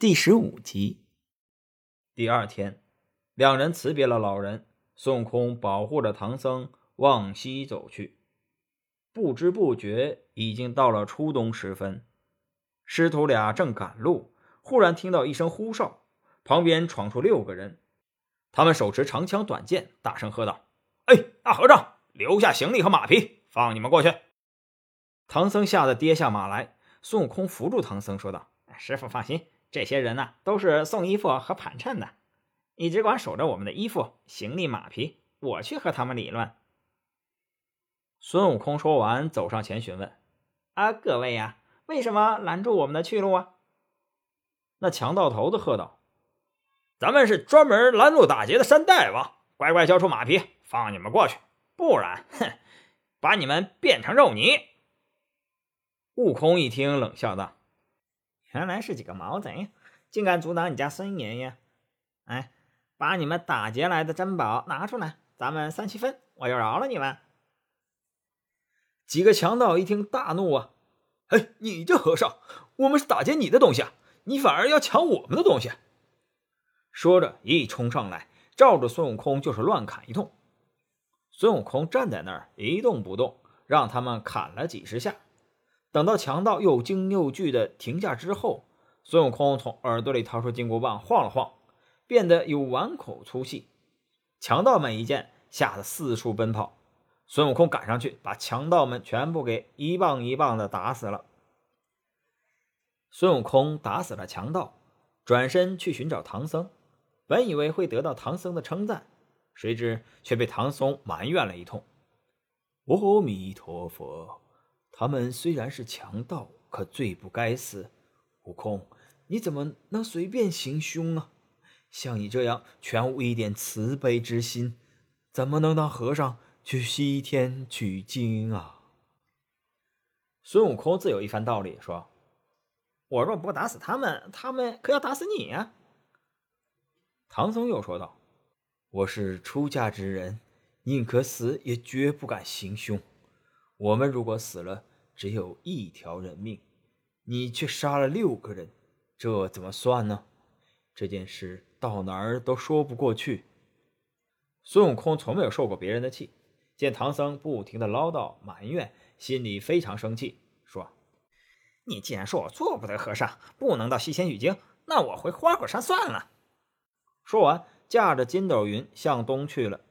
第十五集。第二天，两人辞别了老人，孙悟空保护着唐僧往西走去。不知不觉，已经到了初冬时分。师徒俩正赶路，忽然听到一声呼哨，旁边闯出六个人，他们手持长枪短剑，大声喝道：“哎，大和尚，留下行李和马匹，放你们过去！”唐僧吓得跌下马来。孙悟空扶住唐僧，说道：“师傅放心。”这些人呢，都是送衣服和盘缠的，你只管守着我们的衣服、行李、马匹，我去和他们理论。孙悟空说完，走上前询问：“啊，各位呀，为什么拦住我们的去路啊？”那强盗头子喝道：“咱们是专门拦路打劫的山大王，乖乖交出马匹，放你们过去，不然，哼，把你们变成肉泥。”悟空一听，冷笑道。原来是几个毛贼，竟敢阻挡你家孙爷爷！哎，把你们打劫来的珍宝拿出来，咱们三七分，我就饶了你们。几个强盗一听大怒啊！哎，你这和尚，我们是打劫你的东西啊，你反而要抢我们的东西！说着一冲上来，照着孙悟空就是乱砍一通。孙悟空站在那儿一动不动，让他们砍了几十下。等到强盗又惊又惧的停下之后，孙悟空从耳朵里掏出金箍棒，晃了晃，变得有碗口粗细。强盗们一见，吓得四处奔跑。孙悟空赶上去，把强盗们全部给一棒一棒的打死了。孙悟空打死了强盗，转身去寻找唐僧，本以为会得到唐僧的称赞，谁知却被唐僧埋怨了一通：“阿弥陀佛。”他们虽然是强盗，可罪不该死。悟空，你怎么能随便行凶啊？像你这样全无一点慈悲之心，怎么能当和尚去西天取经啊？孙悟空自有一番道理，说：“我若不打死他们，他们可要打死你呀。”唐僧又说道：“我是出家之人，宁可死也绝不敢行凶。我们如果死了，”只有一条人命，你却杀了六个人，这怎么算呢？这件事到哪儿都说不过去。孙悟空从没有受过别人的气，见唐僧不停的唠叨埋怨，心里非常生气，说：“你既然说我做不得和尚，不能到西天取经，那我回花果山算了。”说完，驾着筋斗云向东去了。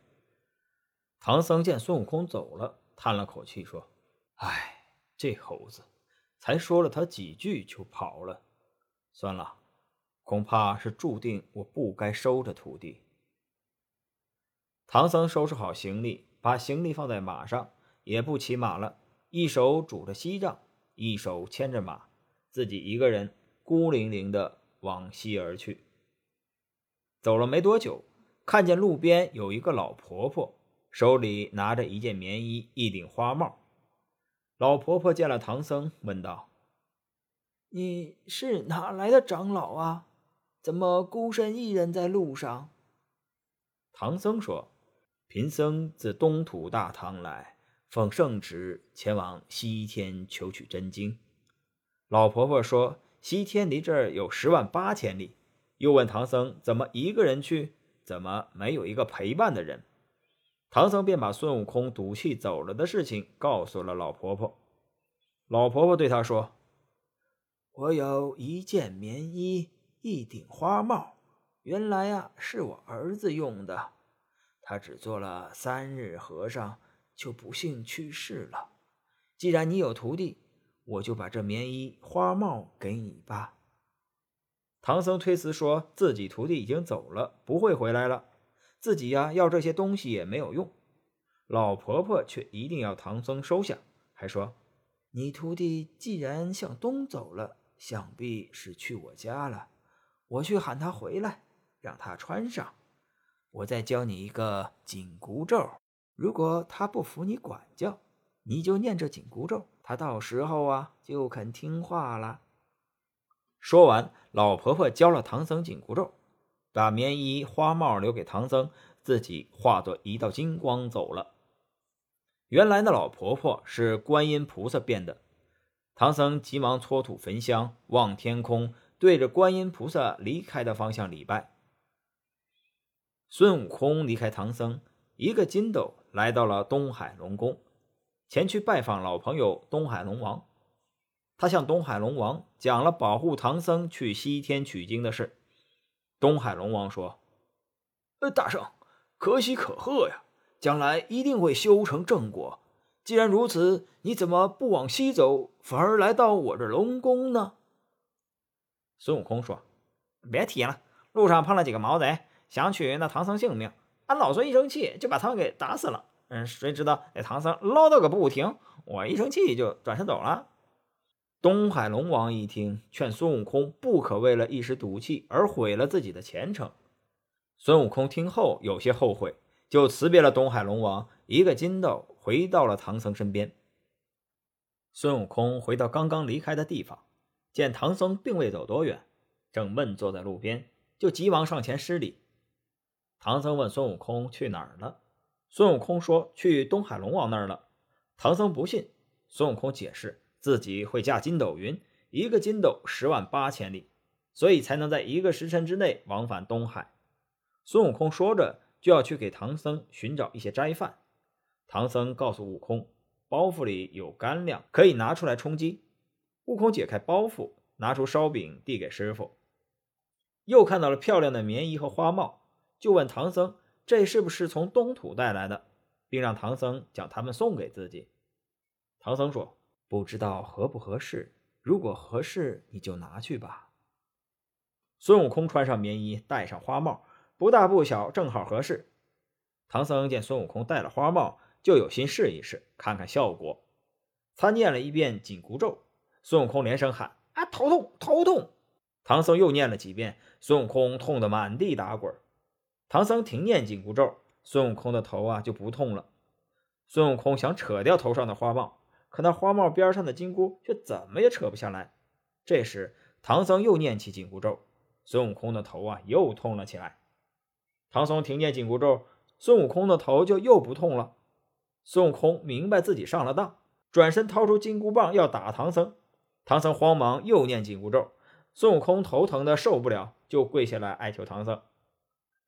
唐僧见孙悟空走了，叹了口气，说：“唉。”这猴子才说了他几句就跑了，算了，恐怕是注定我不该收这徒弟。唐僧收拾好行李，把行李放在马上，也不骑马了，一手拄着锡杖，一手牵着马，自己一个人孤零零的往西而去。走了没多久，看见路边有一个老婆婆，手里拿着一件棉衣，一顶花帽。老婆婆见了唐僧，问道：“你是哪来的长老啊？怎么孤身一人在路上？”唐僧说：“贫僧自东土大唐来，奉圣旨前往西天求取真经。”老婆婆说：“西天离这儿有十万八千里。”又问唐僧：“怎么一个人去？怎么没有一个陪伴的人？”唐僧便把孙悟空赌气走了的事情告诉了老婆婆。老婆婆对他说：“我有一件棉衣，一顶花帽，原来呀是我儿子用的。他只做了三日和尚，就不幸去世了。既然你有徒弟，我就把这棉衣花帽给你吧。”唐僧推辞说自己徒弟已经走了，不会回来了。自己呀，要这些东西也没有用。老婆婆却一定要唐僧收下，还说：“你徒弟既然向东走了，想必是去我家了。我去喊他回来，让他穿上。我再教你一个紧箍咒，如果他不服你管教，你就念这紧箍咒，他到时候啊就肯听话了。”说完，老婆婆教了唐僧紧箍咒。把棉衣花帽留给唐僧，自己化作一道金光走了。原来那老婆婆是观音菩萨变的。唐僧急忙搓土焚香，望天空，对着观音菩萨离开的方向礼拜。孙悟空离开唐僧，一个筋斗来到了东海龙宫，前去拜访老朋友东海龙王。他向东海龙王讲了保护唐僧去西天取经的事。东海龙王说：“呃，大圣，可喜可贺呀，将来一定会修成正果。既然如此，你怎么不往西走，反而来到我这龙宫呢？”孙悟空说：“别提了，路上碰了几个毛贼，想取那唐僧性命，俺老孙一生气就把他们给打死了。嗯，谁知道那唐僧唠叨个不停，我一生气就转身走了。”东海龙王一听，劝孙悟空不可为了一时赌气而毁了自己的前程。孙悟空听后有些后悔，就辞别了东海龙王，一个筋斗回到了唐僧身边。孙悟空回到刚刚离开的地方，见唐僧并未走多远，正闷坐在路边，就急忙上前施礼。唐僧问孙悟空去哪儿了，孙悟空说去东海龙王那儿了。唐僧不信，孙悟空解释。自己会驾筋斗云，一个筋斗十万八千里，所以才能在一个时辰之内往返东海。孙悟空说着，就要去给唐僧寻找一些斋饭。唐僧告诉悟空，包袱里有干粮，可以拿出来充饥。悟空解开包袱，拿出烧饼递给师傅，又看到了漂亮的棉衣和花帽，就问唐僧这是不是从东土带来的，并让唐僧将它们送给自己。唐僧说。不知道合不合适，如果合适，你就拿去吧。孙悟空穿上棉衣，戴上花帽，不大不小，正好合适。唐僧见孙悟空戴了花帽，就有心试一试，看看效果。他念了一遍紧箍咒，孙悟空连声喊：“啊，头痛，头痛！”唐僧又念了几遍，孙悟空痛得满地打滚。唐僧停念紧箍咒，孙悟空的头啊就不痛了。孙悟空想扯掉头上的花帽。可那花帽边上的金箍却怎么也扯不下来。这时，唐僧又念起紧箍咒，孙悟空的头啊又痛了起来。唐僧停念紧箍咒，孙悟空的头就又不痛了。孙悟空明白自己上了当，转身掏出金箍棒要打唐僧。唐僧慌忙又念紧箍咒，孙悟空头疼的受不了，就跪下来哀求唐僧：“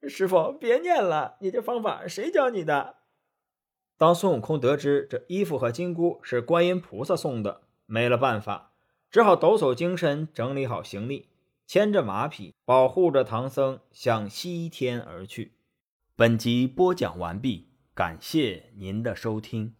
师傅，别念了，你这方法谁教你的？”当孙悟空得知这衣服和金箍是观音菩萨送的，没了办法，只好抖擞精神，整理好行李，牵着马匹，保护着唐僧向西天而去。本集播讲完毕，感谢您的收听。